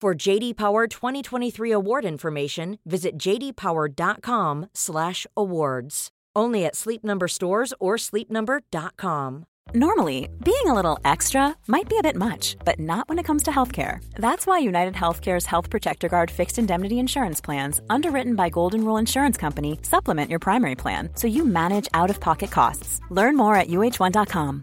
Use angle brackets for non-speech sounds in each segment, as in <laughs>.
For JD Power 2023 award information, visit jdpower.com/awards. Only at Sleep Number stores or sleepnumber.com. Normally, being a little extra might be a bit much, but not when it comes to healthcare. That's why United Healthcare's Health Protector Guard fixed indemnity insurance plans, underwritten by Golden Rule Insurance Company, supplement your primary plan so you manage out-of-pocket costs. Learn more at uh1.com.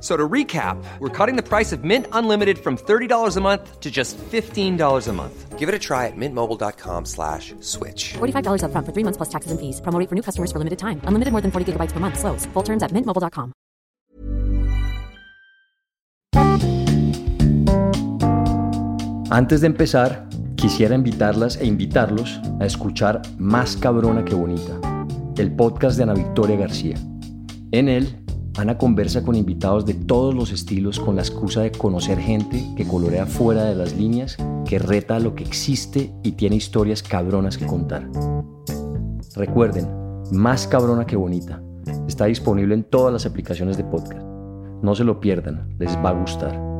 So to recap, we're cutting the price of Mint Unlimited from $30 a month to just $15 a month. Give it a try at mintmobile.com slash switch. $45 upfront for three months plus taxes and fees. Promo for new customers for limited time. Unlimited more than 40 gigabytes per month. Slows. Full terms at mintmobile.com. Antes de empezar, quisiera invitarlas e invitarlos a escuchar Más Cabrona que Bonita, el podcast de Ana Victoria García. En él, Ana conversa con invitados de todos los estilos con la excusa de conocer gente que colorea fuera de las líneas, que reta lo que existe y tiene historias cabronas que contar. Recuerden, Más Cabrona que Bonita. Está disponible en todas las aplicaciones de podcast. No se lo pierdan, les va a gustar.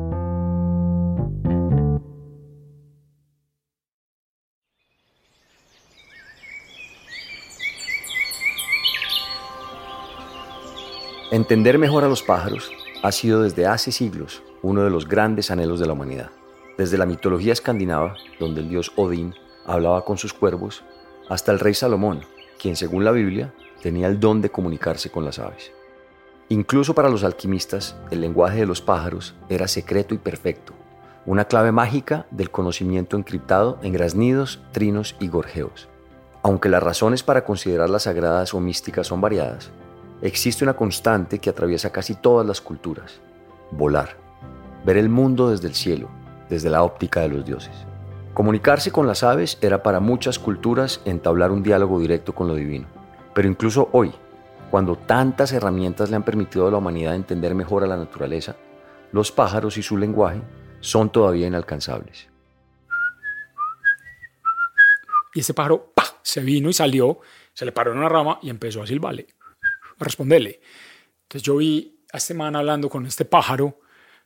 Entender mejor a los pájaros ha sido desde hace siglos uno de los grandes anhelos de la humanidad. Desde la mitología escandinava, donde el dios Odín hablaba con sus cuervos, hasta el rey Salomón, quien según la Biblia tenía el don de comunicarse con las aves. Incluso para los alquimistas, el lenguaje de los pájaros era secreto y perfecto, una clave mágica del conocimiento encriptado en graznidos, trinos y gorjeos. Aunque las razones para considerarlas sagradas o místicas son variadas, existe una constante que atraviesa casi todas las culturas, volar, ver el mundo desde el cielo, desde la óptica de los dioses. Comunicarse con las aves era para muchas culturas entablar un diálogo directo con lo divino, pero incluso hoy, cuando tantas herramientas le han permitido a la humanidad entender mejor a la naturaleza, los pájaros y su lenguaje son todavía inalcanzables. Y ese pájaro se vino y salió, se le paró en una rama y empezó a silbarle a responderle. Entonces yo vi a este man hablando con este pájaro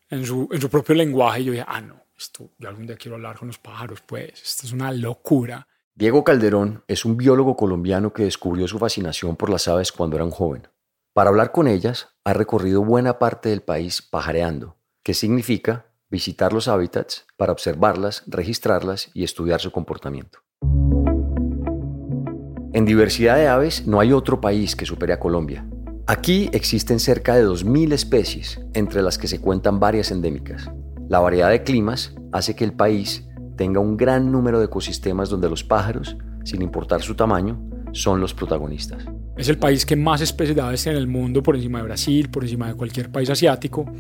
en su, en su propio lenguaje y yo dije, ah, no, esto, yo algún día quiero hablar con los pájaros, pues, esto es una locura. Diego Calderón es un biólogo colombiano que descubrió su fascinación por las aves cuando era un joven. Para hablar con ellas, ha recorrido buena parte del país pajareando, que significa visitar los hábitats para observarlas, registrarlas y estudiar su comportamiento. En diversidad de aves no hay otro país que supere a Colombia. Aquí existen cerca de 2.000 especies, entre las que se cuentan varias endémicas. La variedad de climas hace que el país tenga un gran número de ecosistemas donde los pájaros, sin importar su tamaño, son los protagonistas. Es el país que más especies de aves tiene en el mundo, por encima de Brasil, por encima de cualquier país asiático.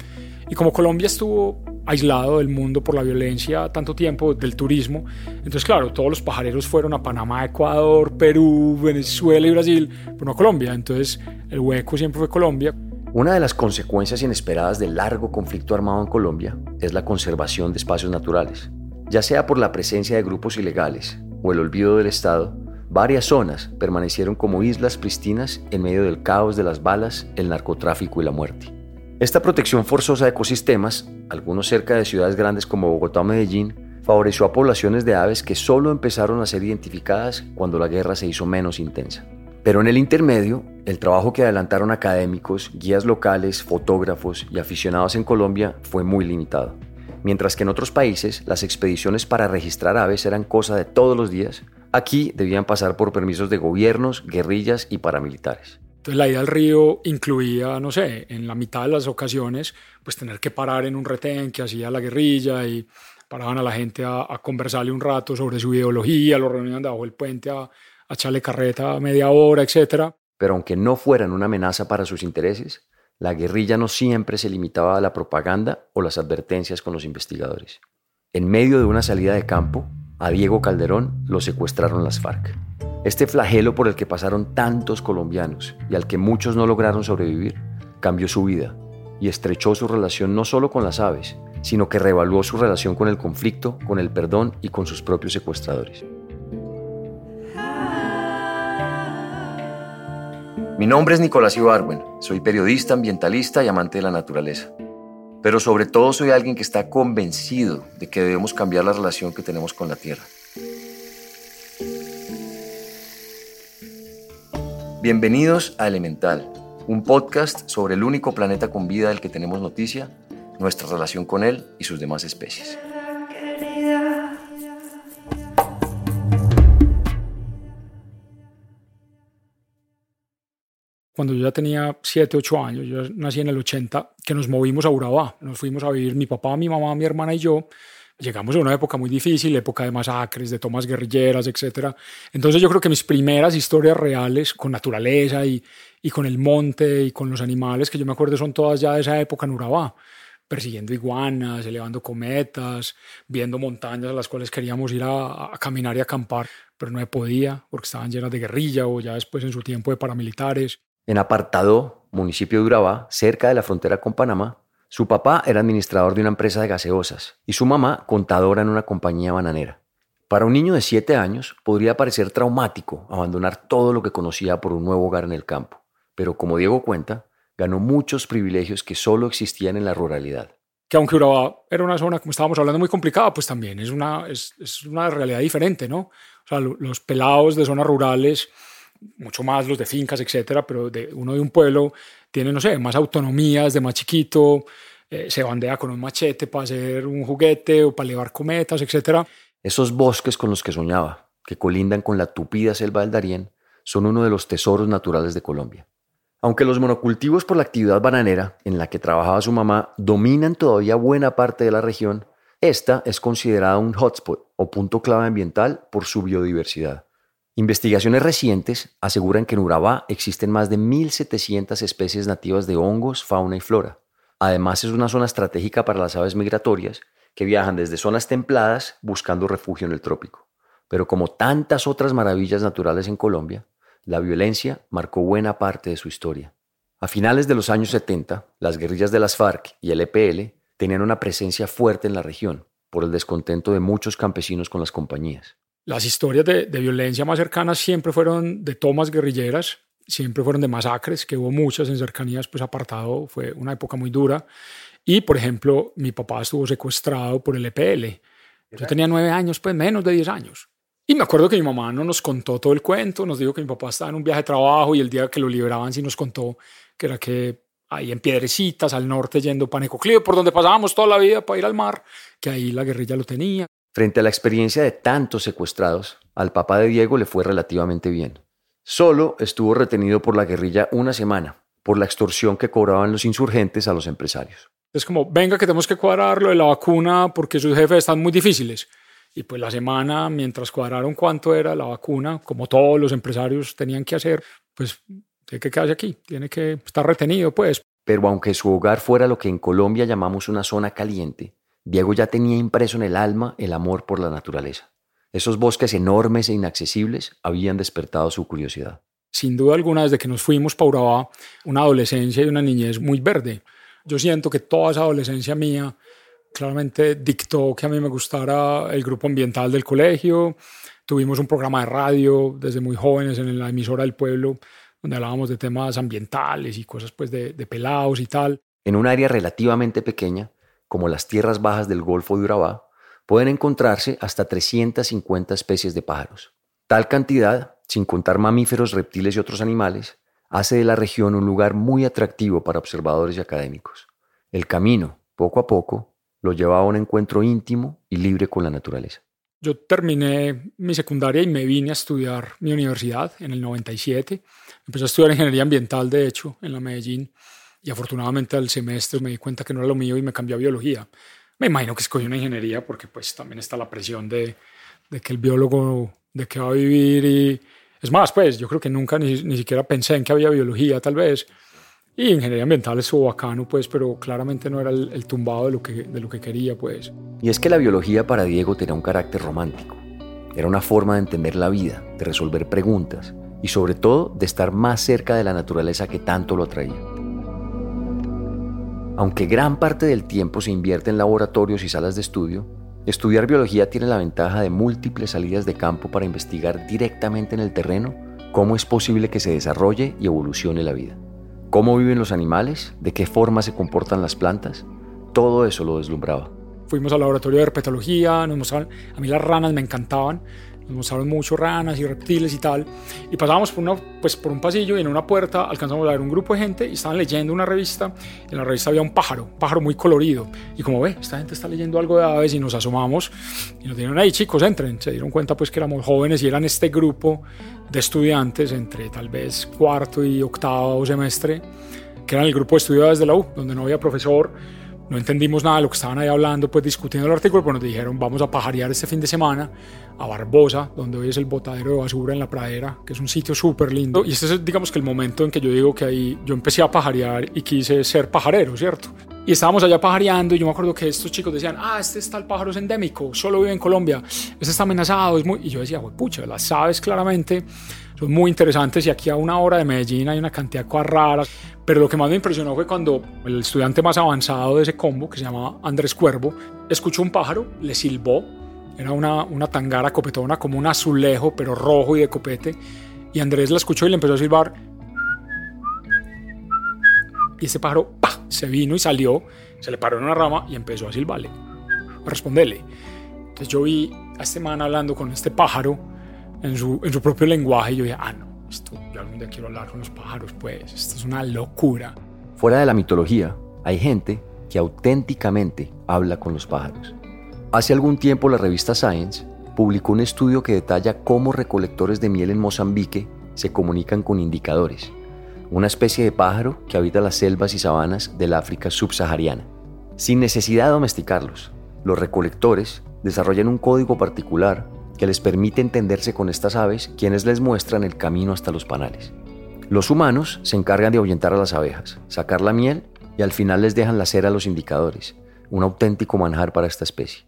Y como Colombia estuvo aislado del mundo por la violencia tanto tiempo del turismo, entonces claro, todos los pajareros fueron a Panamá, Ecuador, Perú, Venezuela y Brasil, pero no a Colombia. Entonces el hueco siempre fue Colombia. Una de las consecuencias inesperadas del largo conflicto armado en Colombia es la conservación de espacios naturales. Ya sea por la presencia de grupos ilegales o el olvido del Estado, varias zonas permanecieron como islas pristinas en medio del caos de las balas, el narcotráfico y la muerte. Esta protección forzosa de ecosistemas, algunos cerca de ciudades grandes como Bogotá o Medellín, favoreció a poblaciones de aves que solo empezaron a ser identificadas cuando la guerra se hizo menos intensa. Pero en el intermedio, el trabajo que adelantaron académicos, guías locales, fotógrafos y aficionados en Colombia fue muy limitado. Mientras que en otros países las expediciones para registrar aves eran cosa de todos los días, aquí debían pasar por permisos de gobiernos, guerrillas y paramilitares. Entonces la ida al río incluía, no sé, en la mitad de las ocasiones, pues tener que parar en un retén que hacía la guerrilla y paraban a la gente a, conversarle un rato sobre su ideología, lo reunían debajo del puente a, a echarle carreta media hora, etc. Pero aunque no fueran una amenaza para sus intereses, la guerrilla no siempre se limitaba a la propaganda o las advertencias con los investigadores. En medio de una salida de campo, a Diego Calderón lo secuestraron las FARC. Este flagelo por el que pasaron tantos colombianos y al que muchos no lograron sobrevivir, cambió su vida y estrechó su relación no solo con las aves, sino que reevaluó su relación con el conflicto, con el perdón y con sus propios secuestradores. Mi nombre es Nicolás Ibarwen, soy periodista, ambientalista y amante de la naturaleza. Pero sobre todo soy alguien que está convencido de que debemos cambiar la relación que tenemos con la Tierra. Bienvenidos a Elemental, un podcast sobre el único planeta con vida del que tenemos noticia, nuestra relación con él y sus demás especies. Cuando yo ya tenía 7, 8 años, yo nací en el 80, que nos movimos a Urabá. Nos fuimos a vivir mi papá, mi mamá, mi hermana y yo. Llegamos a una época muy difícil, época de masacres, de tomas guerrilleras, etc. Entonces yo creo que mis primeras historias reales con naturaleza y, y con el monte y con los animales que yo me acuerdo son todas ya de esa época en Urabá persiguiendo iguanas, elevando cometas, viendo montañas a las cuales queríamos ir a, caminar y acampar, pero no podía porque estaban llenas de guerrilla o ya después en su tiempo de paramilitares. En Apartado, municipio de Urabá, cerca de la frontera con Panamá, su papá era administrador de una empresa de gaseosas y su mamá contadora en una compañía bananera. Para un niño de 7 años podría parecer traumático abandonar todo lo que conocía por un nuevo hogar en el campo pero como Diego cuenta, ganó muchos privilegios que solo existían en la ruralidad. Que aunque Urabá era una zona, como estábamos hablando, muy complicada, pues también es una, es, es una realidad diferente, ¿no? O sea, los pelados de zonas rurales, mucho más los de fincas, etcétera, pero de uno de un pueblo tiene, no sé, más autonomía desde más chiquito, eh, se bandea con un machete para hacer un juguete o para elevar cometas, etcétera. Esos bosques con los que soñaba, que colindan con la tupida selva del Darién, son uno de los tesoros naturales de Colombia. Aunque los monocultivos por la actividad bananera en la que trabajaba su mamá dominan todavía buena parte de la región, esta es considerada un hotspot o punto clave ambiental por su biodiversidad. Investigaciones recientes aseguran que en Urabá existen más de 1.700 especies nativas de hongos, fauna y flora. Además es una zona estratégica para las aves migratorias que viajan desde zonas templadas buscando refugio en el trópico. Pero como tantas otras maravillas naturales en Colombia, la violencia marcó buena parte de su historia. A finales de los años 70, las guerrillas de las FARC y el EPL tenían una presencia fuerte en la región por el descontento de muchos campesinos con las compañías. Las historias de, violencia más cercanas siempre fueron de tomas guerrilleras, siempre fueron de masacres, que hubo muchas en cercanías, pues apartado, fue una época muy dura. Y, por ejemplo, mi papá estuvo secuestrado por el EPL. Yo tenía nueve años, pues menos de diez años. Y me acuerdo que mi mamá no nos contó todo el cuento, nos dijo que mi papá estaba en un viaje de trabajo y el día que lo liberaban sí nos contó que era que ahí en Piedrecitas, al norte, yendo Panecoclío, por donde pasábamos toda la vida para ir al mar, que ahí la guerrilla lo tenía. Frente a la experiencia de tantos secuestrados, al papá de Diego le fue relativamente bien. Solo estuvo retenido por la guerrilla una semana, por la extorsión que cobraban los insurgentes a los empresarios. Es como, venga que tenemos que cuadrar lo de la vacuna porque sus jefes están muy difíciles. Y pues la semana, mientras cuadraron cuánto era la vacuna, como todos los empresarios tenían que hacer, pues tiene que quedarse aquí, tiene que estar retenido, pues. Pero aunque su hogar fuera lo que en Colombia llamamos una zona caliente, Diego ya tenía impreso en el alma el amor por la naturaleza. Esos bosques enormes e inaccesibles habían despertado su curiosidad. Sin duda alguna, desde que nos fuimos para Urabá, una adolescencia y una niñez muy verde. Yo siento que toda esa adolescencia mía claramente dictó que a mí me gustara el grupo ambiental del colegio. Tuvimos un programa de radio desde muy jóvenes en la emisora del pueblo, donde hablábamos de temas ambientales y cosas pues de, de pelados y tal. En un área relativamente pequeña, como las tierras bajas del Golfo de Urabá, pueden encontrarse hasta 350 especies de pájaros. Tal cantidad, sin contar mamíferos, reptiles y otros animales, hace de la región un lugar muy atractivo para observadores y académicos. El camino, poco a poco, lo llevaba a un encuentro íntimo y libre con la naturaleza. Yo terminé mi secundaria y me vine a estudiar mi universidad en el 97. Empecé a estudiar ingeniería ambiental, de hecho, en la Medellín. Y afortunadamente al semestre me di cuenta que no era lo mío y me cambié a biología. Me imagino que escogió una ingeniería porque pues también está la presión de, de que el biólogo, de que va a vivir y... Es más, pues yo creo que nunca ni, ni siquiera pensé en que había biología tal vez. Y ingeniería ambiental estuvo bacano, pues, pero claramente no era el, el, tumbado de lo, que, de lo que quería, pues. Y es que la biología para Diego tenía un carácter romántico. Era una forma de entender la vida, de resolver preguntas y sobre todo de estar más cerca de la naturaleza que tanto lo atraía. Aunque gran parte del tiempo se invierte en laboratorios y salas de estudio, estudiar biología tiene la ventaja de múltiples salidas de campo para investigar directamente en el terreno cómo es posible que se desarrolle y evolucione la vida. ¿Cómo viven los animales? ¿De qué forma se comportan las plantas? Todo eso lo deslumbraba. Fuimos al laboratorio de herpetología, nos a mí las ranas me encantaban, nos mostraron mucho ranas y reptiles y tal, y pasábamos por, una, pues, por un pasillo y en una puerta alcanzamos a ver un grupo de gente y estaban leyendo una revista, en la revista había un pájaro, un pájaro muy colorido, y como ve, esta gente está leyendo algo de aves y nos asomamos y nos dijeron, ahí chicos, entren, se dieron cuenta pues que éramos jóvenes y eran este grupo de estudiantes entre tal vez cuarto y octavo semestre, que eran el grupo de estudiantes de la U, donde no había profesor, no entendimos nada de lo que estaban ahí hablando, pues discutiendo el artículo, pues nos dijeron, vamos a pajarear este fin de semana a Barbosa, donde hoy es el botadero de basura en la pradera, que es un sitio súper lindo. Y este es, digamos que el momento en que yo digo que ahí yo empecé a pajarear y quise ser pajarero, ¿cierto? Y estábamos allá pajareando y yo me acuerdo que estos chicos decían, ah, este está el pájaro es endémico, solo vive en Colombia, este está amenazado, es muy... Y yo decía, pucha, las aves claramente son muy interesantes y aquí a una hora de Medellín hay una cantidad de cosas raras. Pero lo que más me impresionó fue cuando el estudiante más avanzado de ese combo, que se llama Andrés Cuervo, escuchó un pájaro, le silbó, era una, una tangara copetona como un azulejo, pero rojo y de copete, y Andrés la escuchó y le empezó a silbar. Y ese pájaro ¡pah! se vino y salió, se le paró en una rama y empezó a silbarle, a responderle. Entonces yo vi a este man hablando con este pájaro en su, propio lenguaje y yo dije, ah, no, esto, yo algún día quiero hablar con los pájaros, pues, esto es una locura. Fuera de la mitología, hay gente que auténticamente habla con los pájaros. Hace algún tiempo la revista Science publicó un estudio que detalla cómo recolectores de miel en Mozambique se comunican con indicadores, una especie de pájaro que habita las selvas y sabanas del África subsahariana. Sin necesidad de domesticarlos, los recolectores desarrollan un código particular que les permite entenderse con estas aves quienes les muestran el camino hasta los panales. Los humanos se encargan de ahuyentar a las abejas, sacar la miel y al final les dejan la cera a los indicadores, un auténtico manjar para esta especie.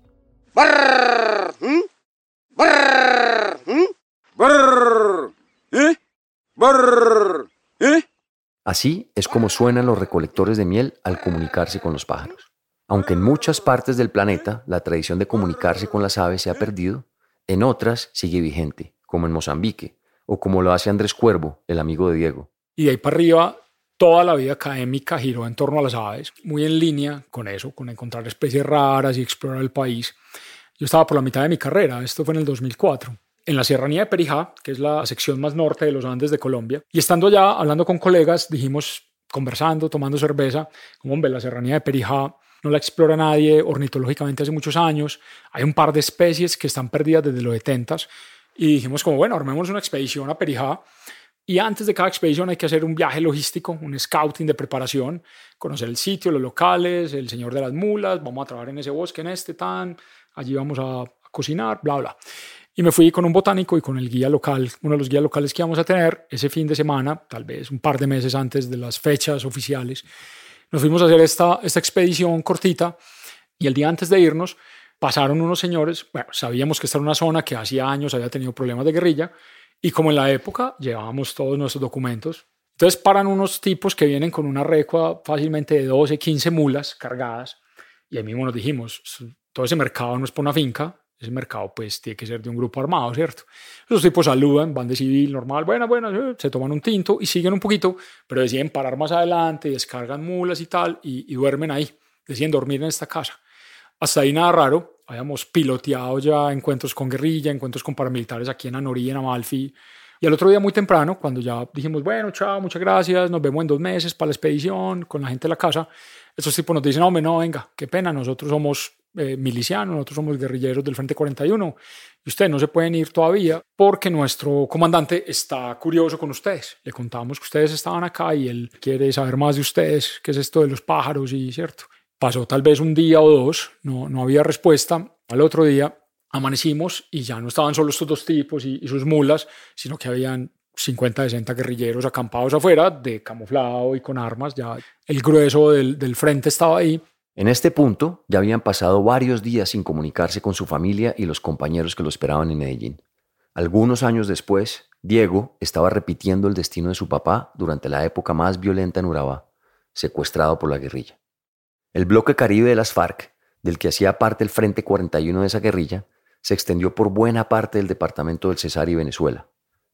Así es como suenan los recolectores de miel al comunicarse con los pájaros. Aunque en muchas partes del planeta la tradición de comunicarse con las aves se ha perdido, en otras sigue vigente, como en Mozambique, o como lo hace Andrés Cuervo, el amigo de Diego. Y de ahí para arriba, toda la vida académica giró en torno a las aves, muy en línea con eso, con encontrar especies raras y explorar el país. Yo estaba por la mitad de mi carrera, esto fue en el 2004, en la Sierranía de Perijá, que es la sección más norte de los Andes de Colombia. Y estando allá, hablando con colegas, dijimos, conversando, tomando cerveza, como, hombre, la Serranía de Perijá no la explora nadie ornitológicamente hace muchos años. Hay un par de especies que están perdidas desde los 70 y dijimos como, bueno, armemos una expedición a Perijá y antes de cada expedición hay que hacer un viaje logístico, un scouting de preparación, conocer el sitio, los locales, el señor de las mulas, vamos a trabajar en ese bosque, en este tan, allí vamos a, a cocinar, bla, bla. Y me fui con un botánico y con el guía local, uno de los guías locales que íbamos a tener ese fin de semana, tal vez un par de meses antes de las fechas oficiales. Nos fuimos a hacer esta, esta expedición cortita y el día antes de irnos pasaron unos señores, bueno, sabíamos que esta era una zona que hacía años había tenido problemas de guerrilla y como en la época llevábamos todos nuestros documentos, entonces paran unos tipos que vienen con una recua fácilmente de 12, 15 mulas cargadas y ahí mismo nos dijimos, todo ese mercado no es por una finca, ese mercado pues tiene que ser de un grupo armado, ¿cierto? Los tipos saludan, van de civil, normal, bueno, bueno, se toman un tinto y siguen un poquito, pero deciden parar más adelante, descargan mulas y tal, y, y duermen ahí, deciden dormir en esta casa. Hasta ahí nada raro, habíamos piloteado ya encuentros con guerrilla, encuentros con paramilitares aquí en Anorí, en Amalfi, y el otro día muy temprano, cuando ya dijimos, bueno, chao, muchas gracias, nos vemos en dos meses para la expedición con la gente de la casa, estos tipos nos dicen, hombre, no, venga, qué pena, nosotros somos eh, milicianos, nosotros somos guerrilleros del Frente 41 y ustedes no se pueden ir todavía porque nuestro comandante está curioso con ustedes. Le contamos que ustedes estaban acá y él quiere saber más de ustedes, qué es esto de los pájaros y cierto. Pasó tal vez un día o dos, no, no había respuesta. Al otro día amanecimos y ya no estaban solo estos dos tipos y, y sus mulas, sino que habían 50, 60 guerrilleros acampados afuera, de camuflado y con armas. Ya el grueso del, del frente estaba ahí. En este punto ya habían pasado varios días sin comunicarse con su familia y los compañeros que lo esperaban en Medellín. Algunos años después, Diego estaba repitiendo el destino de su papá durante la época más violenta en Urabá, secuestrado por la guerrilla. El bloque caribe de las FARC, del que hacía parte el Frente 41 de esa guerrilla, se extendió por buena parte del departamento del Cesar y Venezuela.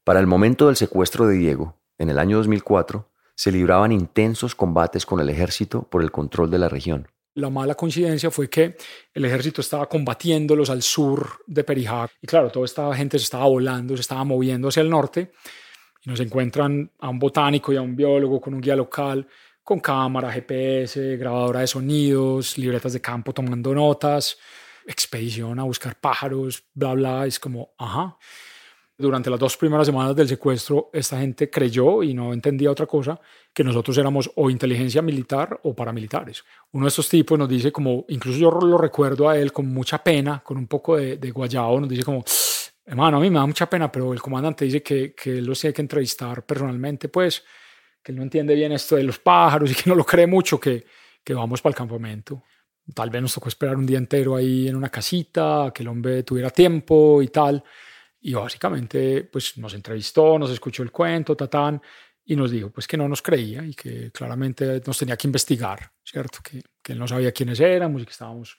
Para el momento del secuestro de Diego, en el año 2004, se libraban intensos combates con el ejército por el control de la región. La mala coincidencia fue que el ejército estaba combatiéndolos al sur de Perijá. Y claro, toda esta gente se estaba volando, se estaba moviendo hacia el norte. Y nos encuentran a un botánico y a un biólogo con un guía local, con cámara, GPS, grabadora de sonidos, libretas de campo tomando notas, expedición a buscar pájaros, bla, bla, es como, ajá. Durante las dos primeras semanas del secuestro, esta gente creyó y no entendía otra cosa, que nosotros éramos o inteligencia militar o paramilitares. Uno de estos tipos nos dice como, incluso yo lo recuerdo a él con mucha pena, con un poco de, de nos dice como, hermano, a mí me da mucha pena, pero el comandante dice que, que los tiene que entrevistar personalmente, pues, que él no entiende bien esto de los pájaros y que no lo cree mucho, que, que vamos para el campamento. Tal vez nos tocó esperar un día entero ahí en una casita, que el hombre tuviera tiempo y tal. Y básicamente, pues nos entrevistó, nos escuchó el cuento, tatán, y nos dijo pues que no nos creía y que claramente nos tenía que investigar, ¿cierto? Que, que él no sabía quiénes éramos y que estábamos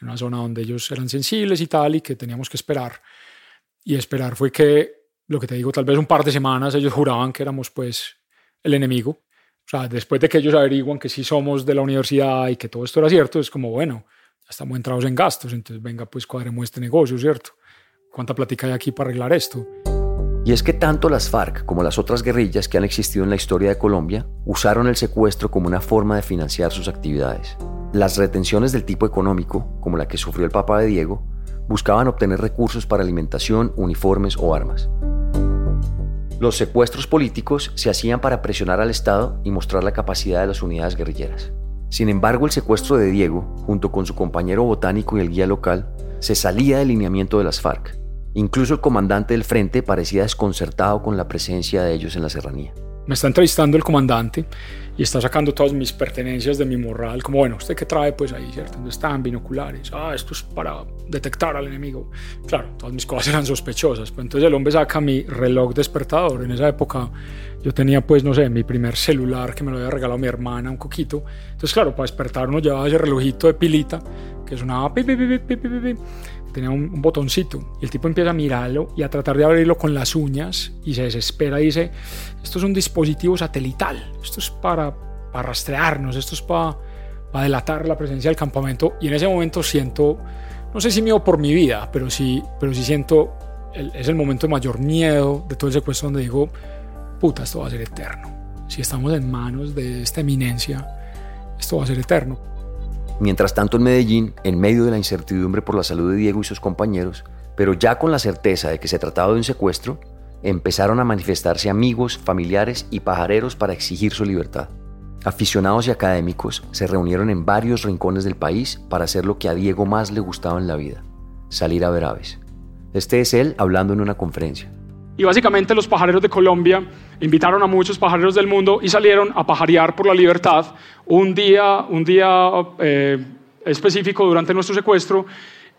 en una zona donde ellos eran sensibles y tal, y que teníamos que esperar. Y esperar fue que, lo que te digo, tal vez un par de semanas ellos juraban que éramos pues el enemigo. O sea, después de que ellos averiguan que sí somos de la universidad y que todo esto era cierto, es como, bueno, ya estamos entrados en gastos, entonces venga, pues cuadremos este negocio, ¿cierto? ¿Cuánta plática hay aquí para arreglar esto? Y es que tanto las FARC como las otras guerrillas que han existido en la historia de Colombia usaron el secuestro como una forma de financiar sus actividades. Las retenciones del tipo económico, como la que sufrió el papá de Diego, buscaban obtener recursos para alimentación, uniformes o armas. Los secuestros políticos se hacían para presionar al Estado y mostrar la capacidad de las unidades guerrilleras. Sin embargo, el secuestro de Diego, junto con su compañero botánico y el guía local, se salía del lineamiento de las FARC Incluso el comandante del frente parecía desconcertado con la presencia de ellos en la serranía. Me está entrevistando el comandante y está sacando todas mis pertenencias de mi morral, como bueno, ¿usted qué trae? Pues ahí, ¿cierto? ¿Dónde están? Binoculares. Ah, esto es para detectar al enemigo. Claro, todas mis cosas eran sospechosas. Pues entonces el hombre saca mi reloj despertador. En esa época yo tenía, pues, no sé, mi primer celular que me lo había regalado mi hermana, un coquito. Entonces, claro, para despertar uno llevaba ese relojito de pilita que sonaba pi, pi, pi, tenía un, botoncito y el tipo empieza a mirarlo y a tratar de abrirlo con las uñas y se desespera y dice, esto es un dispositivo satelital, esto es para, para rastrearnos, esto es para, para delatar la presencia del campamento y en ese momento siento, no sé si miedo por mi vida, pero sí, pero sí siento, es el momento de mayor miedo de todo el secuestro donde digo, puta, esto va a ser eterno. Si estamos en manos de esta eminencia, esto va a ser eterno. Mientras tanto en Medellín, en medio de la incertidumbre por la salud de Diego y sus compañeros, pero ya con la certeza de que se trataba de un secuestro, empezaron a manifestarse amigos, familiares y pajareros para exigir su libertad. Aficionados y académicos se reunieron en varios rincones del país para hacer lo que a Diego más le gustaba en la vida, salir a ver aves. Este es él hablando en una conferencia. Y básicamente los pajareros de Colombia invitaron a muchos pajareros del mundo y salieron a pajarear por la libertad un día, un día eh, específico durante nuestro secuestro.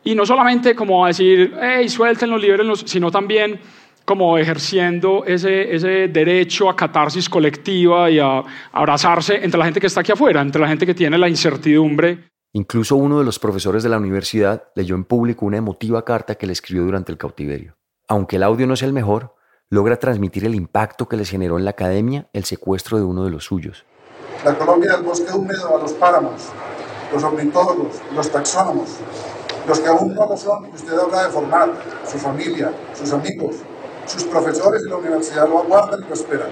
Y no solamente como a decir, hey, suéltenlos, libérenlos, sino también como ejerciendo ese, ese derecho a catarsis colectiva y a abrazarse entre la gente que está aquí afuera, entre la gente que tiene la incertidumbre. Incluso uno de los profesores de la universidad leyó en público una emotiva carta que le escribió durante el cautiverio. Aunque el audio no es el mejor, logra transmitir el impacto que les generó en la academia el secuestro de uno de los suyos. La Colombia del bosque húmedo a los páramos, los ornitólogos, los taxónomos, los que aún no lo son, usted habrá de formar, su familia, sus amigos, sus profesores y la universidad lo aguardan y lo esperan.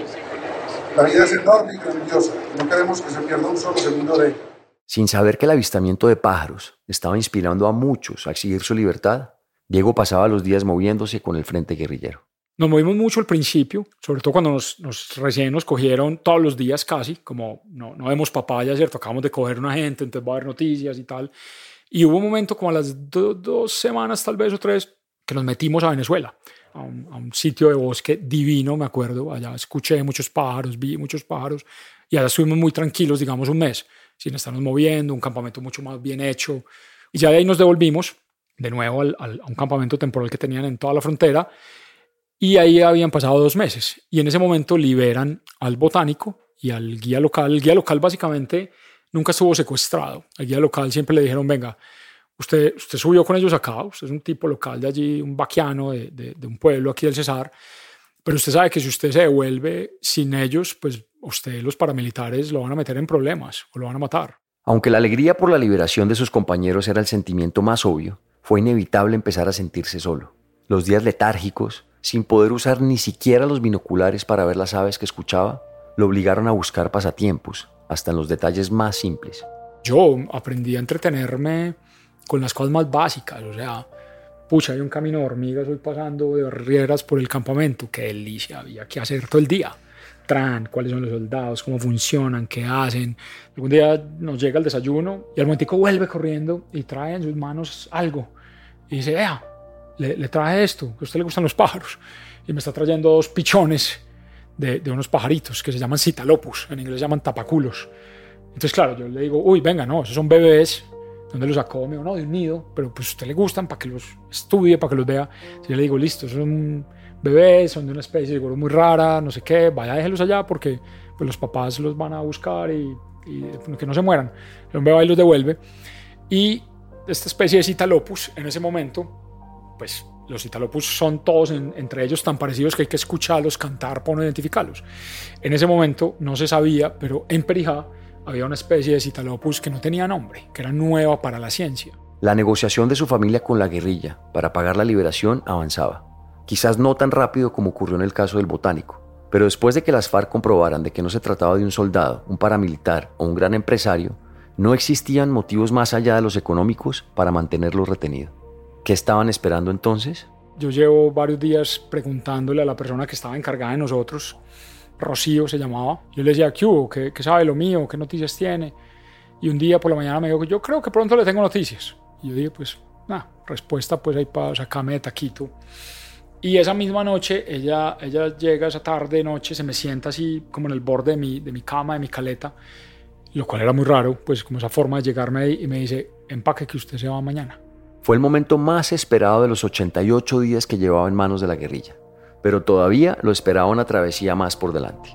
La vida es enorme y grandiosa, no queremos que se pierda un solo segundo de ella. Sin saber que el avistamiento de pájaros estaba inspirando a muchos a exigir su libertad, Diego pasaba los días moviéndose con el frente guerrillero. Nos movimos mucho al principio, sobre todo cuando nos, recién nos cogieron todos los días casi, como no, no vemos papaya, ¿cierto? Acabamos de coger una gente, entonces va a haber noticias y tal. Y hubo un momento como a las dos semanas tal vez o tres que nos metimos a Venezuela, a un, a un, sitio de bosque divino, me acuerdo. Allá escuché muchos pájaros, vi muchos pájaros y allá estuvimos muy tranquilos, digamos un mes, sin estarnos moviendo, un campamento mucho más bien hecho. Y ya de ahí nos devolvimos de nuevo al, al, a un campamento temporal que tenían en toda la frontera y ahí habían pasado dos meses. Y en ese momento liberan al botánico y al guía local. El guía local básicamente nunca estuvo secuestrado. Al guía local siempre le dijeron, venga, usted, usted subió con ellos acá, usted es un tipo local de allí, un vaquiano de, de, de un pueblo aquí del Cesar, pero usted sabe que si usted se devuelve sin ellos, pues usted, los paramilitares, lo van a meter en problemas o lo van a matar. Aunque la alegría por la liberación de sus compañeros era el sentimiento más obvio, fue inevitable empezar a sentirse solo. Los días letárgicos, sin poder usar ni siquiera los binoculares para ver las aves que escuchaba, lo obligaron a buscar pasatiempos, hasta en los detalles más simples. Yo aprendí a entretenerme con las cosas más básicas, o sea, pucha, hay un camino de hormigas, voy pasando de barreras por el campamento, qué delicia, había que hacer todo el día. Tran, cuáles son los soldados, cómo funcionan, qué hacen. Algún día nos llega el desayuno y al momentico vuelve corriendo y trae en sus manos algo. Y dice, vea, le, le trae esto, que a usted le gustan los pájaros. Y me está trayendo dos pichones de, de, unos pajaritos que se llaman citalopus, en inglés se llaman tapaculos. Entonces, claro, yo le digo, uy, venga, no, esos son bebés. ¿Dónde los sacó? Me digo, no, de un nido, pero pues a usted le gustan para que los estudie, para que los vea. Yo le digo, listo, son bebés, son de una especie seguro muy rara, no sé qué, vaya, déjelos allá porque pues, los papás los van a buscar y, y que no se mueran. El hombre va y los devuelve. Y esta especie de citalopus, en ese momento, pues los Citalopus son todos en, entre ellos tan parecidos que hay que escucharlos cantar para no identificarlos. En ese momento no se sabía, pero en Perijá había una especie de Citalopus que no tenía nombre, que era nueva para la ciencia. La negociación de su familia con la guerrilla para pagar la liberación avanzaba. Quizás no tan rápido como ocurrió en el caso del botánico, pero después de que las FARC comprobaran de que no se trataba de un soldado, un paramilitar o un gran empresario, no existían motivos más allá de los económicos para mantenerlo retenido. ¿Qué estaban esperando entonces? Yo llevo varios días preguntándole a la persona que estaba encargada de nosotros, Rocío se llamaba. Yo le decía, ¿qué hubo? ¿Qué, sabe lo mío? ¿Qué noticias tiene? Y un día por la mañana me dijo, yo creo que pronto le tengo noticias. Y yo dije, pues, nada, respuesta pues ahí para sacarme de taquito. Y esa misma noche, ella, ella llega esa tarde, noche, se me sienta así como en el borde de mi, de mi cama, de mi caleta, lo cual era muy raro, pues como esa forma de llegarme ahí y me dice, empaque que usted se va mañana. Fue el momento más esperado de los 88 días que llevaba en manos de la guerrilla, pero todavía lo esperaba una travesía más por delante.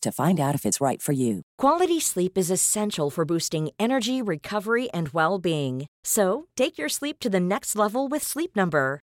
to find out if it's right for you. Quality sleep is essential for boosting energy, recovery, and well being. So take your sleep to the next level with Sleep Number.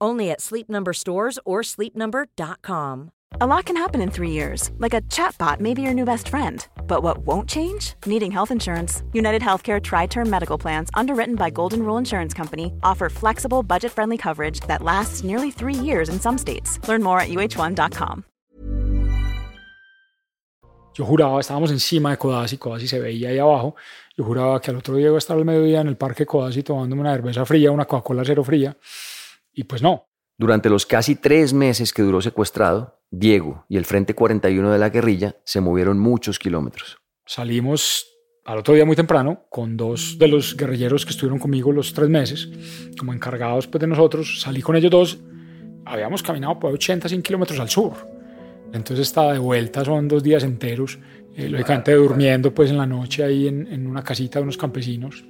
Only at Sleep Number stores or sleepnumber.com. A lot can happen in three years, like a chatbot may be your new best friend. But what won't change? Needing health insurance. United Healthcare Tri Term Medical Plans, underwritten by Golden Rule Insurance Company, offer flexible, budget friendly coverage that lasts nearly three years in some states. Learn more at uh1.com. Yo juraba, estábamos encima de Codazzi, Codazzi se veía ahí abajo. Yo juraba que al otro día iba a estar al mediodía en el parque Codazzi tomándome una cerveza fría, una Coca-Cola cero fría. Y pues no. Durante los casi tres meses que duró secuestrado, Diego y el Frente 41 de la guerrilla se movieron muchos kilómetros. Salimos al otro día muy temprano con dos de los guerrilleros que estuvieron conmigo los tres meses, como encargados pues, de nosotros. Salí con ellos dos. Habíamos caminado por 80, 100 kilómetros al sur. Entonces estaba de vuelta, son dos días enteros, eh, lógicamente durmiendo pues en la noche ahí en, en una casita de unos campesinos.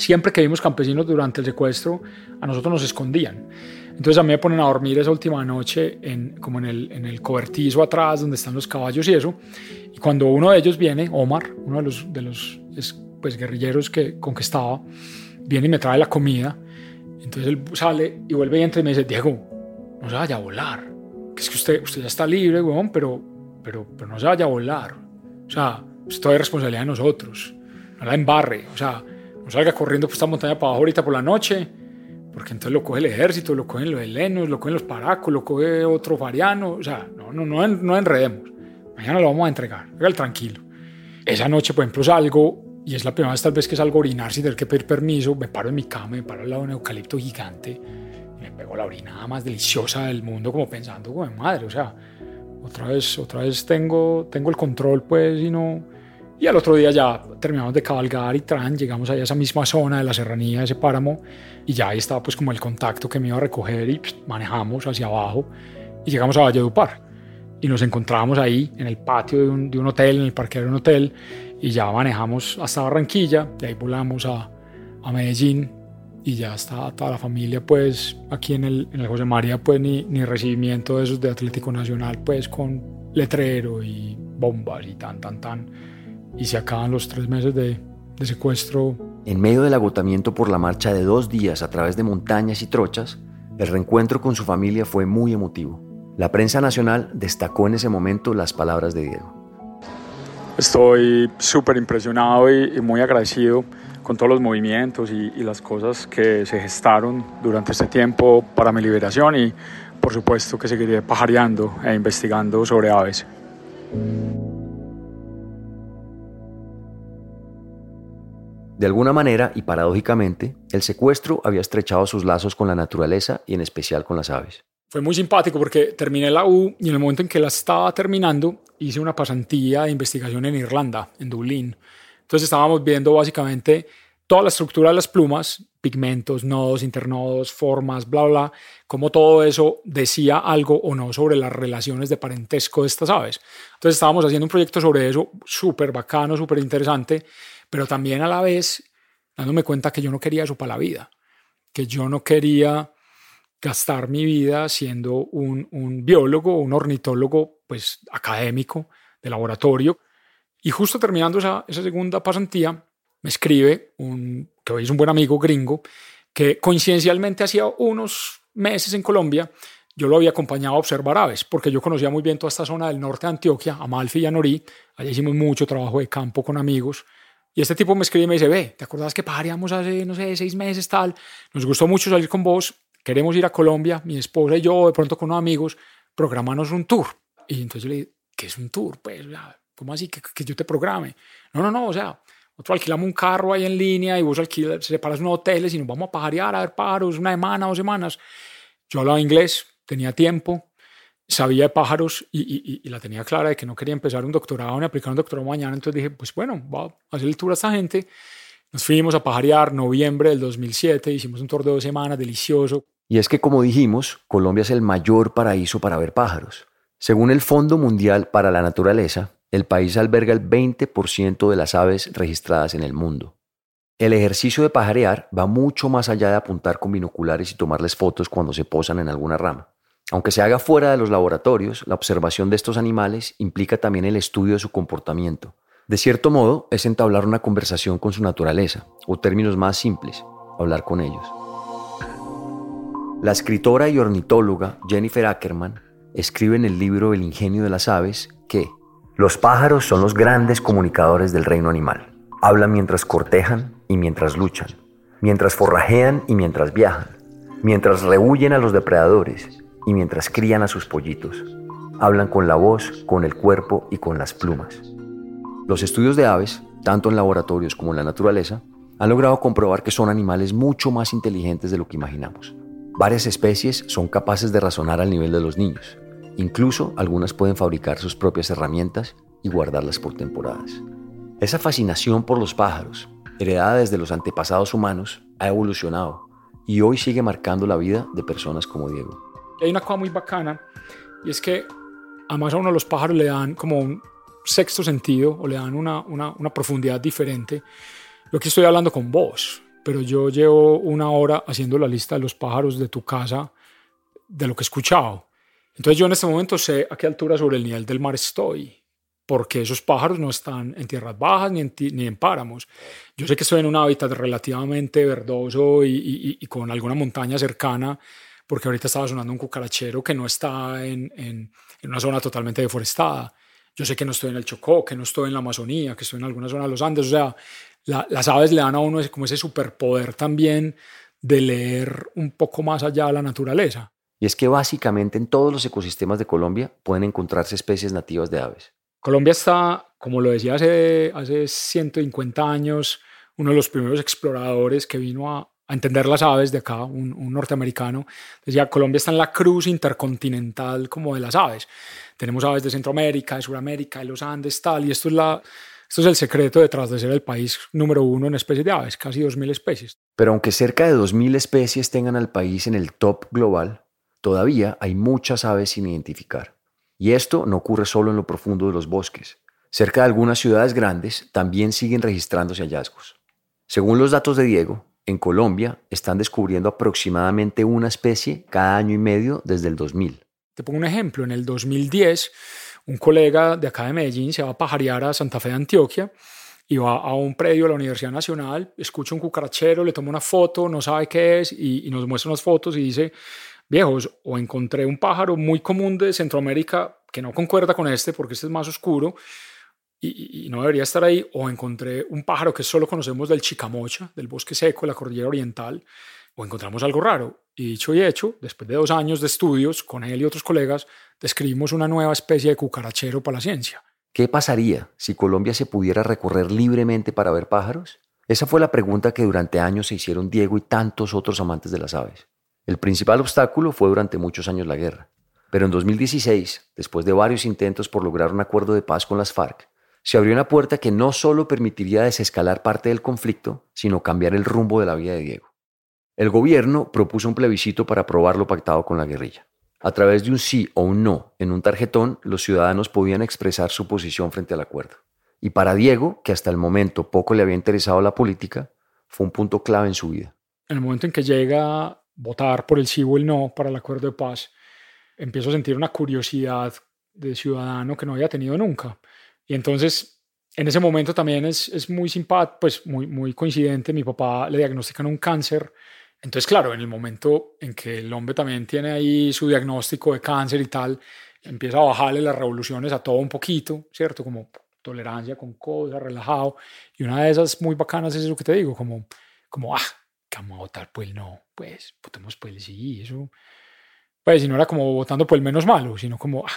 Siempre que vimos campesinos durante el secuestro, a nosotros nos escondían. Entonces a mí me ponen a dormir esa última noche en, como en el, en el cobertizo atrás donde están los caballos y eso. Y cuando uno de ellos viene, Omar, uno de los, de los pues, guerrilleros que, con que estaba, viene y me trae la comida. Entonces él sale y vuelve y entra y me dice, Diego, no se vaya a volar. Que es que usted, usted ya está libre, weón, pero, pero, pero no se vaya a volar. O sea, esto es responsabilidad de nosotros. No la embarre. O sea, no salga corriendo por esta montaña para abajo ahorita por la noche porque entonces lo coge el ejército, lo cogen los helenos, lo cogen los paracos, lo coge otro fariano, o sea, no, no, no, no enredemos. Mañana lo vamos a entregar, el tranquilo. Esa noche, por ejemplo, salgo y es la primera vez tal vez que salgo a orinar sin tener que pedir permiso, me paro en mi cama, me paro al lado de un eucalipto gigante y me pego la orinada más deliciosa del mundo como pensando, como madre, o sea, otra vez, otra vez tengo, tengo el control pues y no y al otro día ya terminamos de cabalgar y tran, llegamos a esa misma zona de la serranía, ese páramo, y ya ahí estaba pues como el contacto que me iba a recoger y manejamos hacia abajo y llegamos a Valledupar. Y nos encontramos ahí en el patio de un, de un hotel, en el parqueo de un hotel, y ya manejamos hasta Barranquilla, de ahí volamos a, a Medellín y ya está toda la familia pues aquí en el, en el José María pues ni, ni recibimiento de esos de Atlético Nacional pues con letrero y bombas y tan tan tan y se acaban los tres meses de, de secuestro. En medio del agotamiento por la marcha de dos días a través de montañas y trochas, el reencuentro con su familia fue muy emotivo. La prensa nacional destacó en ese momento las palabras de Diego. Estoy súper impresionado y, muy agradecido con todos los movimientos y, y, las cosas que se gestaron durante este tiempo para mi liberación y por supuesto que seguiré pajareando e investigando sobre aves. De alguna manera y paradójicamente, el secuestro había estrechado sus lazos con la naturaleza y en especial con las aves. Fue muy simpático porque terminé la U y en el momento en que la estaba terminando hice una pasantía de investigación en Irlanda, en Dublín. Entonces estábamos viendo básicamente toda la estructura de las plumas, pigmentos, nodos, internodos, formas, bla, bla, cómo todo eso decía algo o no sobre las relaciones de parentesco de estas aves. Entonces estábamos haciendo un proyecto sobre eso súper bacano, súper interesante pero también a la vez dándome cuenta que yo no quería eso para la vida, que yo no quería gastar mi vida siendo un, un biólogo, un ornitólogo, pues académico, de laboratorio. Y justo terminando esa, segunda pasantía, me escribe un, que hoy es un buen amigo gringo, que coincidencialmente hacía unos meses en Colombia yo lo había acompañado a observar aves, porque yo conocía muy bien toda esta zona del norte de Antioquia, Amalfi y Anorí. Allá hicimos mucho trabajo de campo con amigos. Y este tipo me escribe y me dice, ve, ¿te acordás que pajaríamos hace, no sé, seis meses, tal? Nos gustó mucho salir con vos, queremos ir a Colombia, mi esposa y yo, de pronto con unos amigos, programanos un tour. Y entonces yo le dije, ¿qué es un tour? Pues, ¿cómo así que, que yo te programe? No, no, no, o sea, nosotros alquilamos un carro ahí en línea y vos alquilas, separas unos hoteles y nos vamos a pajarear, a ver pájaros una semana, dos semanas. Yo hablaba inglés, tenía tiempo, sabía de pájaros y, la tenía clara de que no quería empezar un doctorado ni aplicar un doctorado mañana. Entonces dije, pues bueno, voy a hacer el tour a esta gente. Nos fuimos a pajarear noviembre del 2007, hicimos un tour de dos semanas delicioso. Y es que, como dijimos, Colombia es el mayor paraíso para ver pájaros. Según el Fondo Mundial para la Naturaleza, el país alberga el 20% de las aves registradas en el mundo. El ejercicio de pajarear va mucho más allá de apuntar con binoculares y tomarles fotos cuando se posan en alguna rama. Aunque se haga fuera de los laboratorios, la observación de estos animales implica también el estudio de su comportamiento. De cierto modo, es entablar una conversación con su naturaleza, o términos más simples, hablar con ellos. La escritora y ornitóloga Jennifer Ackerman escribe en el libro El ingenio de las aves que Los pájaros son los grandes comunicadores del reino animal. Hablan mientras cortejan y mientras luchan, mientras forrajean y mientras viajan, mientras rehuyen a los depredadores y mientras crían a sus pollitos. Hablan con la voz, con el cuerpo y con las plumas. Los estudios de aves, tanto en laboratorios como en la naturaleza, han logrado comprobar que son animales mucho más inteligentes de lo que imaginamos. Varias especies son capaces de razonar al nivel de los niños. Incluso algunas pueden fabricar sus propias herramientas y guardarlas por temporadas. Esa fascinación por los pájaros, heredada desde los antepasados humanos, ha evolucionado y hoy sigue marcando la vida de personas como Diego. Hay una cosa muy bacana y es que además a uno de los pájaros le dan como un sexto sentido o le dan una, una, una profundidad diferente. Yo aquí estoy hablando con vos, pero yo llevo una hora haciendo la lista de los pájaros de tu casa, de lo que he escuchado. Entonces yo en este momento sé a qué altura sobre el nivel del mar estoy, porque esos pájaros no están en tierras bajas ni en, ni en páramos. Yo sé que estoy en un hábitat relativamente verdoso y, y, con alguna montaña cercana, porque ahorita estaba sonando un cucarachero que no está en, en, en una zona totalmente deforestada. Yo sé que no estoy en el Chocó, que no estoy en la Amazonía, que estoy en alguna zona de los Andes. O sea, las aves le dan a uno como ese superpoder también de leer un poco más allá de la naturaleza. Y es que básicamente en todos los ecosistemas de Colombia pueden encontrarse especies nativas de aves. Colombia está, como lo decía hace, hace 150 años, uno de los primeros exploradores que vino a, entender las aves de acá, un, un, norteamericano, decía, Colombia está en la cruz intercontinental como de las aves. Tenemos aves de Centroamérica, de Sudamérica, de los Andes, tal, y esto es la, esto es el secreto detrás de ser el país número uno en especies de aves, casi 2.000 especies. Pero aunque cerca de 2.000 especies tengan al país en el top global, todavía hay muchas aves sin identificar. Y esto no ocurre solo en lo profundo de los bosques. Cerca de algunas ciudades grandes también siguen registrándose hallazgos. Según los datos de Diego, en Colombia están descubriendo aproximadamente una especie cada año y medio desde el 2000. Te pongo un ejemplo. En el 2010 un colega de acá de Medellín se va a pajarear a Santa Fe de Antioquia y va a un predio de la Universidad Nacional, escucha un cucarachero, le toma una foto, no sabe qué es y, nos muestra unas fotos y dice, viejos, o encontré un pájaro muy común de Centroamérica que no concuerda con este porque este es más oscuro y, no debería estar ahí, o encontré un pájaro que solo conocemos del Chicamocha, del bosque seco, de la cordillera oriental, o encontramos algo raro. Y dicho y hecho, después de dos años de estudios con él y otros colegas, describimos una nueva especie de cucarachero para la ciencia. ¿Qué pasaría si Colombia se pudiera recorrer libremente para ver pájaros? Esa fue la pregunta que durante años se hicieron Diego y tantos otros amantes de las aves. El principal obstáculo fue durante muchos años la guerra. Pero en 2016, después de varios intentos por lograr un acuerdo de paz con las FARC, se abrió una puerta que no solo permitiría desescalar parte del conflicto, sino cambiar el rumbo de la vida de Diego. El gobierno propuso un plebiscito para aprobar lo pactado con la guerrilla. A través de un sí o un no en un tarjetón, los ciudadanos podían expresar su posición frente al acuerdo. Y para Diego, que hasta el momento poco le había interesado la política, fue un punto clave en su vida. En el momento en que llega a votar por el sí o el no para el acuerdo de paz, empiezo a sentir una curiosidad de ciudadano que no había tenido nunca. Y entonces, en ese momento también es, es muy simpático, pues muy, muy coincidente. Mi papá le diagnostican un cáncer entonces, claro, en el momento en que el hombre también tiene ahí su diagnóstico de cáncer y tal, empieza a bajarle las revoluciones a todo un poquito, ¿cierto? Como tolerancia con cosas, relajado. Y una de esas muy bacanas es lo que te digo, como, como ah, que vamos a votar pues no, pues votemos pues el sí, eso. Pues si no era como votando por el menos malo, sino como ah,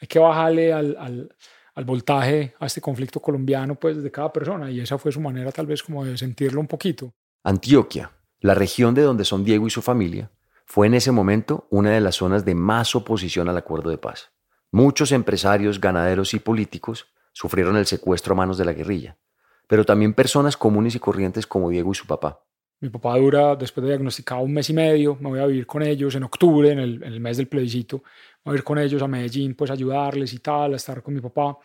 hay que bajarle al, al, al voltaje a este conflicto colombiano pues de cada persona. Y esa fue su manera tal vez como de sentirlo un poquito. Antioquia, la región de donde son Diego y su familia fue en ese momento una de las zonas de más oposición al acuerdo de paz. Muchos empresarios, ganaderos y políticos sufrieron el secuestro a manos de la guerrilla, pero también personas comunes y corrientes como Diego y su papá. Mi papá dura, después de diagnosticado, un mes y medio. Me voy a vivir con ellos en octubre, en el, en el mes del plebiscito. Voy a ir con ellos a Medellín, pues ayudarles y tal, a estar con mi papá.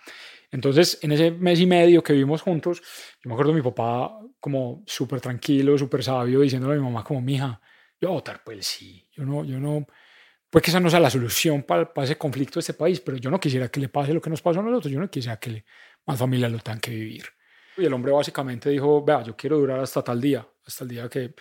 Entonces, en ese mes y medio que vivimos juntos, yo me acuerdo de mi papá como súper tranquilo, súper sabio, diciéndole a mi mamá como, mija, yo voy a votar pues sí, yo no, yo no, pues que esa no sea la solución para, ese conflicto de este país, pero yo no quisiera que le pase lo que nos pasó a nosotros, yo no quisiera que le, más familias lo tengan que vivir. Y el hombre básicamente dijo, vea, yo quiero durar hasta tal día, hasta el día que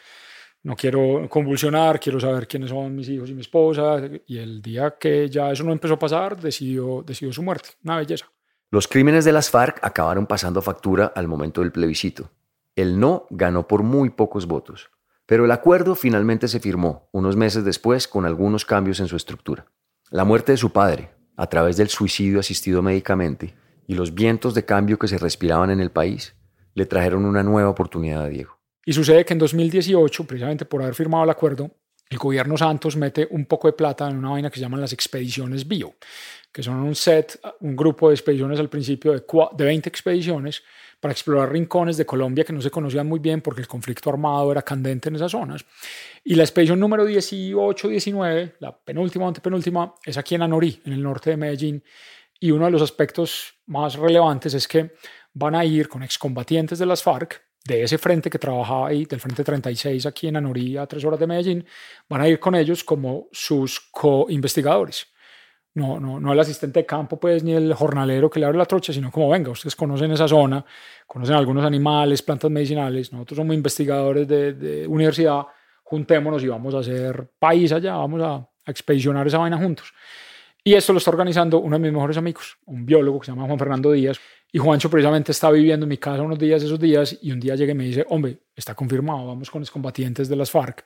no quiero convulsionar, quiero saber quiénes son mis hijos y mi esposa. Y el día que ya eso no empezó a pasar, decidió, decidió su muerte. Una belleza. Los crímenes de las FARC acabaron pasando factura al momento del plebiscito. El no ganó por muy pocos votos, pero el acuerdo finalmente se firmó unos meses después con algunos cambios en su estructura. La muerte de su padre, a través del suicidio asistido médicamente, y los vientos de cambio que se respiraban en el país, le trajeron una nueva oportunidad a Diego. Y sucede que en 2018, precisamente por haber firmado el acuerdo, el gobierno Santos mete un poco de plata en una vaina que se llaman las expediciones bio, que son un set, un grupo de expediciones al principio de, de 20 expediciones para explorar rincones de Colombia que no se conocían muy bien porque el conflicto armado era candente en esas zonas. Y la expedición número 18-19, la penúltima antepenúltima, es aquí en Anorí, en el norte de Medellín. Y uno de los aspectos más relevantes es que van a ir con excombatientes de las FARC, de ese frente que trabajaba ahí, del Frente 36 aquí en Anorí, a tres horas de Medellín, van a ir con ellos como sus co-investigadores no, no, no el asistente de campo, pues, ni el jornalero que le abre la trocha, sino como, venga, ustedes conocen esa zona, conocen algunos animales, plantas medicinales, nosotros somos investigadores de, universidad, juntémonos y vamos a hacer país allá, vamos a, a, expedicionar esa vaina juntos. Y esto lo está organizando uno de mis mejores amigos, un biólogo que se llama Juan Fernando Díaz, y Juancho precisamente está viviendo en mi casa unos días, esos días, y un día llega y me dice, hombre, está confirmado, vamos con los combatientes de las FARC.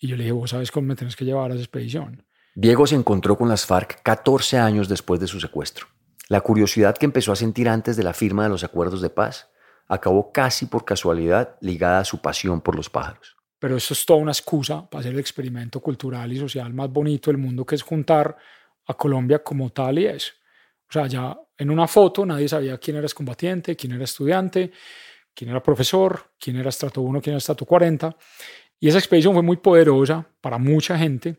Y yo le dije, vos sabes cómo me tienes que llevar a esa expedición. Diego se encontró con las FARC 14 años después de su secuestro. La curiosidad que empezó a sentir antes de la firma de los acuerdos de paz acabó casi por casualidad ligada a su pasión por los pájaros. Pero eso es toda una excusa para hacer el experimento cultural y social más bonito del mundo, que es juntar a Colombia como tal y es. O sea, ya en una foto nadie sabía quién era combatiente, quién era estudiante, quién era profesor, quién era estrato 1, quién era estrato 40. Y esa expedición fue muy poderosa para mucha gente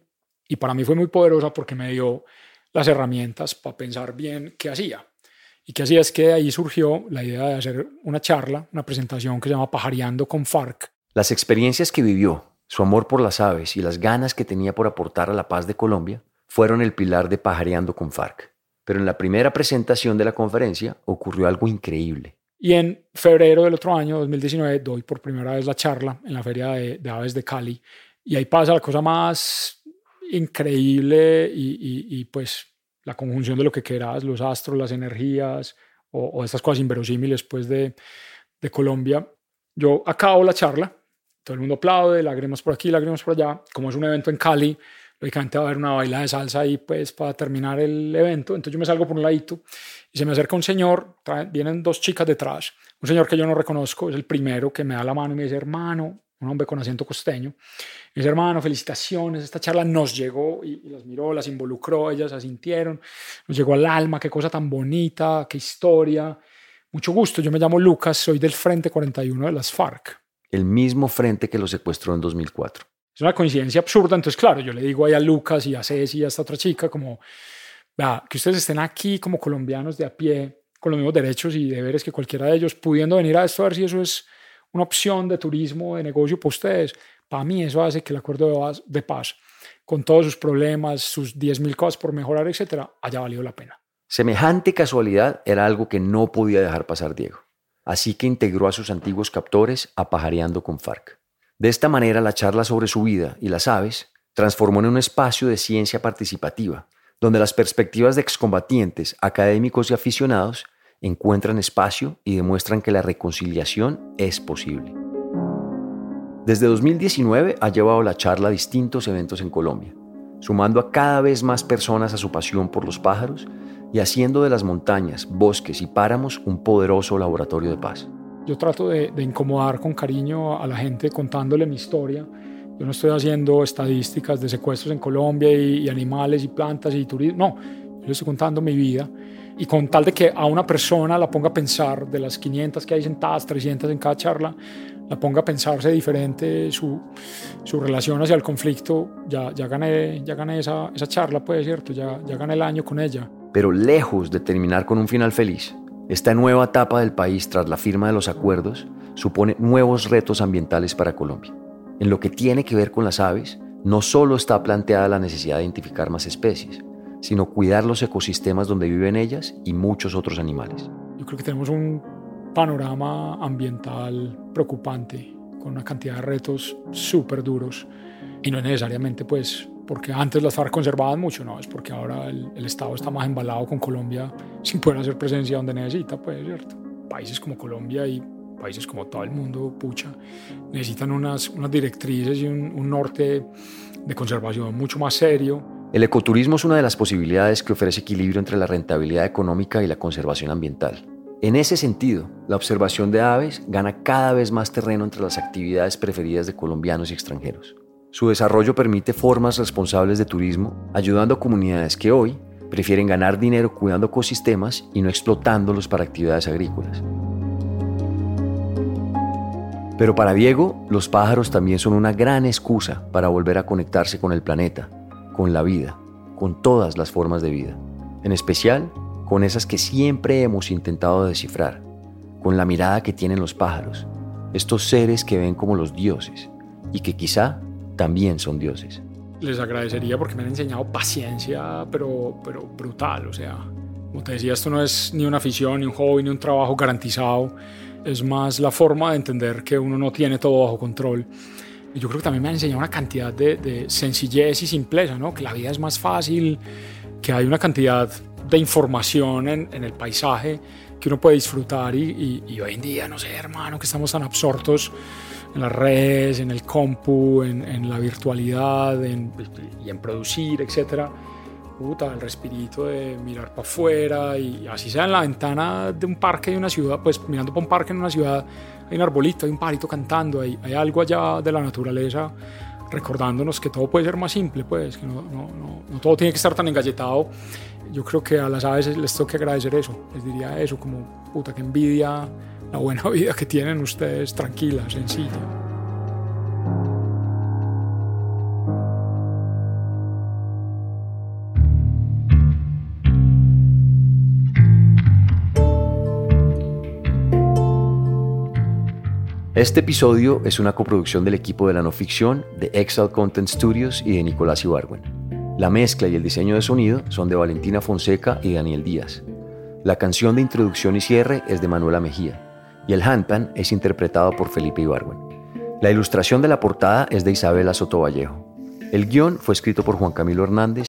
y para mí fue muy poderosa porque me dio las herramientas para pensar bien qué hacía. Y qué hacía es que de ahí surgió la idea de hacer una charla, una presentación que se llama Pajareando con FARC. Las experiencias que vivió, su amor por las aves y las ganas que tenía por aportar a la paz de Colombia fueron el pilar de Pajareando con FARC. Pero en la primera presentación de la conferencia ocurrió algo increíble. Y en febrero del otro año, 2019, doy por primera vez la charla en la Feria de, Aves de Cali. Y ahí pasa la cosa más increíble y, pues la conjunción de lo que quieras, los astros, las energías o, o estas cosas inverosímiles pues de, de, Colombia. Yo acabo la charla, todo el mundo aplaude, lágrimas por aquí, lágrimas por allá. Como es un evento en Cali, lógicamente va a haber una baila de salsa ahí pues para terminar el evento. Entonces yo me salgo por un ladito y se me acerca un señor, vienen dos chicas detrás, un señor que yo no reconozco, es el primero que me da la mano y me dice, hermano, un hombre con acento costeño. Mis hermanos, felicitaciones, esta charla nos llegó y, las miró, las involucró, ellas se sintieron, nos llegó al alma, qué cosa tan bonita, qué historia. Mucho gusto, yo me llamo Lucas, soy del Frente 41 de las FARC. El mismo frente que lo secuestró en 2004. Es una coincidencia absurda, entonces claro, yo le digo ahí a Lucas y a Ceci y a esta otra chica como, que ustedes estén aquí como colombianos de a pie, con los mismos derechos y deberes que cualquiera de ellos, pudiendo venir a esto, a ver si eso es una opción de turismo, de negocio para ustedes. Para mí eso hace que el acuerdo de paz, con todos sus problemas, sus 10.000 cosas por mejorar, etcétera, haya valido la pena. Semejante casualidad era algo que no podía dejar pasar Diego. Así que integró a sus antiguos captores a Pajareando con FARC. De esta manera, la charla sobre su vida y las aves transformó en un espacio de ciencia participativa, donde las perspectivas de excombatientes, académicos y aficionados encuentran espacio y demuestran que la reconciliación es posible. Desde 2019 ha llevado la charla a distintos eventos en Colombia, sumando a cada vez más personas a su pasión por los pájaros y haciendo de las montañas, bosques y páramos un poderoso laboratorio de paz. Yo trato de, incomodar con cariño a la gente contándole mi historia. Yo no estoy haciendo estadísticas de secuestros en Colombia y, y animales y plantas y turismo. No, yo estoy contando mi vida y con tal de que a una persona la ponga a pensar, de las 500 que hay sentadas, 300 en cada charla, la ponga a pensarse diferente su, su relación hacia el conflicto, ya, ya gané, ya gané esa, esa charla, pues, ¿cierto? Ya, ya gané el año con ella. Pero lejos de terminar con un final feliz, esta nueva etapa del país tras la firma de los acuerdos supone nuevos retos ambientales para Colombia. En lo que tiene que ver con las aves, no solo está planteada la necesidad de identificar más especies, sino cuidar los ecosistemas donde viven ellas y muchos otros animales. Yo creo que tenemos un panorama ambiental preocupante, con una cantidad de retos súper duros, y no necesariamente pues porque antes las FARC conservaban mucho, no, es porque ahora el, el, Estado está más embalado con Colombia <laughs> sin poder hacer presencia donde necesita, pues, ¿cierto? Países como Colombia y países como todo el mundo, pucha, necesitan unas, unas directrices y un, un norte de conservación mucho más serio. El ecoturismo es una de las posibilidades que ofrece equilibrio entre la rentabilidad económica y la conservación ambiental. En ese sentido, la observación de aves gana cada vez más terreno entre las actividades preferidas de colombianos y extranjeros. Su desarrollo permite formas responsables de turismo, ayudando a comunidades que hoy prefieren ganar dinero cuidando ecosistemas y no explotándolos para actividades agrícolas. Pero para Diego, los pájaros también son una gran excusa para volver a conectarse con el planeta, con la vida, con todas las formas de vida, en especial con esas que siempre hemos intentado descifrar, con la mirada que tienen los pájaros, estos seres que ven como los dioses y que quizá también son dioses. Les agradecería porque me han enseñado paciencia, pero, pero brutal, o sea, como te decía, esto no es ni una afición, ni un hobby, ni un trabajo garantizado, es más la forma de entender que uno no tiene todo bajo control. Y yo creo que también me han enseñado una cantidad de, de sencillez y simpleza, ¿no? que la vida es más fácil, que hay una cantidad de información en, en, el paisaje que uno puede disfrutar y, y, y, hoy en día, no sé, hermano, que estamos tan absortos en las redes, en el compu, en, en la virtualidad en, y en producir, etcétera. Puta, el respirito de mirar para afuera y así sea en la ventana de un parque de una ciudad, pues mirando para un parque en una ciudad, hay un arbolito, hay un pajarito cantando, hay, hay algo allá de la naturaleza recordándonos que todo puede ser más simple, pues, que no, no, no, no todo tiene que estar tan engalletado yo creo que a las aves les tengo que agradecer eso, les diría eso, como puta que envidia la buena vida que tienen ustedes, tranquila, sencilla. Este episodio es una coproducción del equipo de la no ficción de Excel Content Studios y de Nicolás Ibargüen. La mezcla y el diseño de sonido son de Valentina Fonseca y Daniel Díaz. La canción de introducción y cierre es de Manuela Mejía y el handpan es interpretado por Felipe Ibargüen. La ilustración de la portada es de Isabela Sotovallejo. El guion fue escrito por Juan Camilo Hernández.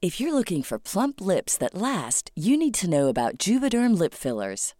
If you're looking for plump lips that last, you need to know about Juvederm lip fillers.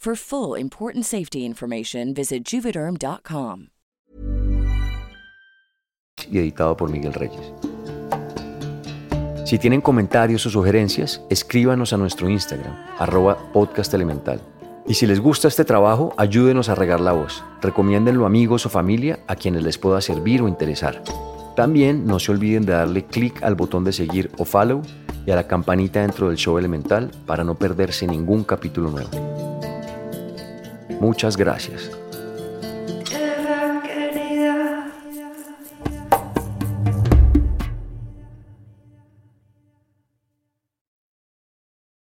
For full important safety information, visit juvederm.com. Y editado por Miguel Reyes. Si tienen comentarios o sugerencias, escríbanos a nuestro Instagram, arroba podcastelemental. Y si les gusta este trabajo, ayúdenos a regar la voz. Recomiéndenlo a amigos o familia a quienes les pueda servir o interesar. También no se olviden de darle clic al botón de seguir o follow y a la campanita dentro del show elemental para no perderse ningún capítulo nuevo. Muchas gracias.